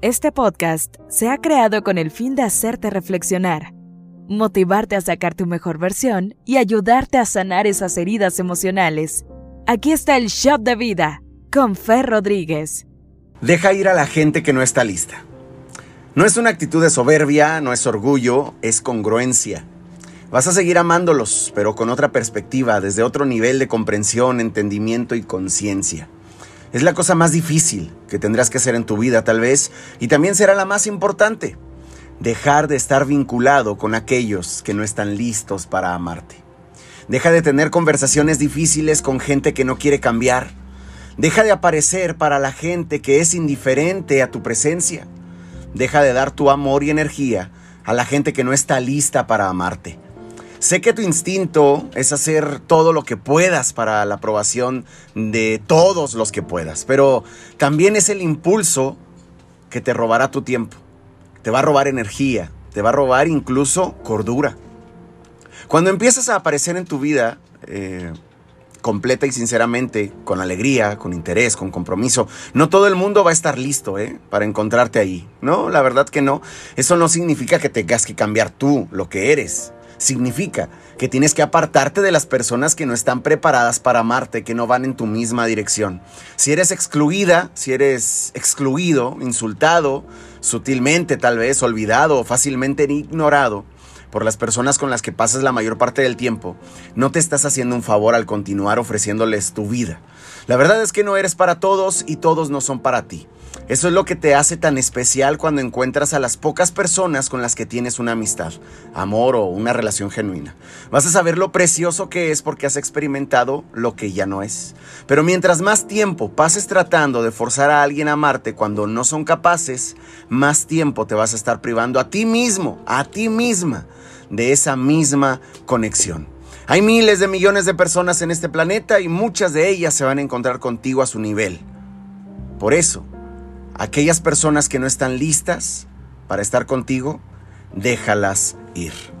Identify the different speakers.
Speaker 1: Este podcast se ha creado con el fin de hacerte reflexionar, motivarte a sacar tu mejor versión y ayudarte a sanar esas heridas emocionales. Aquí está el Shop de Vida con Fer Rodríguez.
Speaker 2: Deja ir a la gente que no está lista. No es una actitud de soberbia, no es orgullo, es congruencia. Vas a seguir amándolos, pero con otra perspectiva, desde otro nivel de comprensión, entendimiento y conciencia. Es la cosa más difícil que tendrás que hacer en tu vida tal vez, y también será la más importante. Dejar de estar vinculado con aquellos que no están listos para amarte. Deja de tener conversaciones difíciles con gente que no quiere cambiar. Deja de aparecer para la gente que es indiferente a tu presencia. Deja de dar tu amor y energía a la gente que no está lista para amarte. Sé que tu instinto es hacer todo lo que puedas para la aprobación de todos los que puedas, pero también es el impulso que te robará tu tiempo, te va a robar energía, te va a robar incluso cordura. Cuando empiezas a aparecer en tu vida, eh, completa y sinceramente, con alegría, con interés, con compromiso. No todo el mundo va a estar listo ¿eh? para encontrarte ahí. No, la verdad que no. Eso no significa que tengas que cambiar tú lo que eres significa que tienes que apartarte de las personas que no están preparadas para amarte, que no van en tu misma dirección. Si eres excluida, si eres excluido, insultado, sutilmente tal vez, olvidado o fácilmente ignorado, por las personas con las que pasas la mayor parte del tiempo, no te estás haciendo un favor al continuar ofreciéndoles tu vida. La verdad es que no eres para todos y todos no son para ti. Eso es lo que te hace tan especial cuando encuentras a las pocas personas con las que tienes una amistad, amor o una relación genuina. Vas a saber lo precioso que es porque has experimentado lo que ya no es. Pero mientras más tiempo pases tratando de forzar a alguien a amarte cuando no son capaces, más tiempo te vas a estar privando a ti mismo, a ti misma, de esa misma conexión. Hay miles de millones de personas en este planeta y muchas de ellas se van a encontrar contigo a su nivel. Por eso, aquellas personas que no están listas para estar contigo, déjalas ir.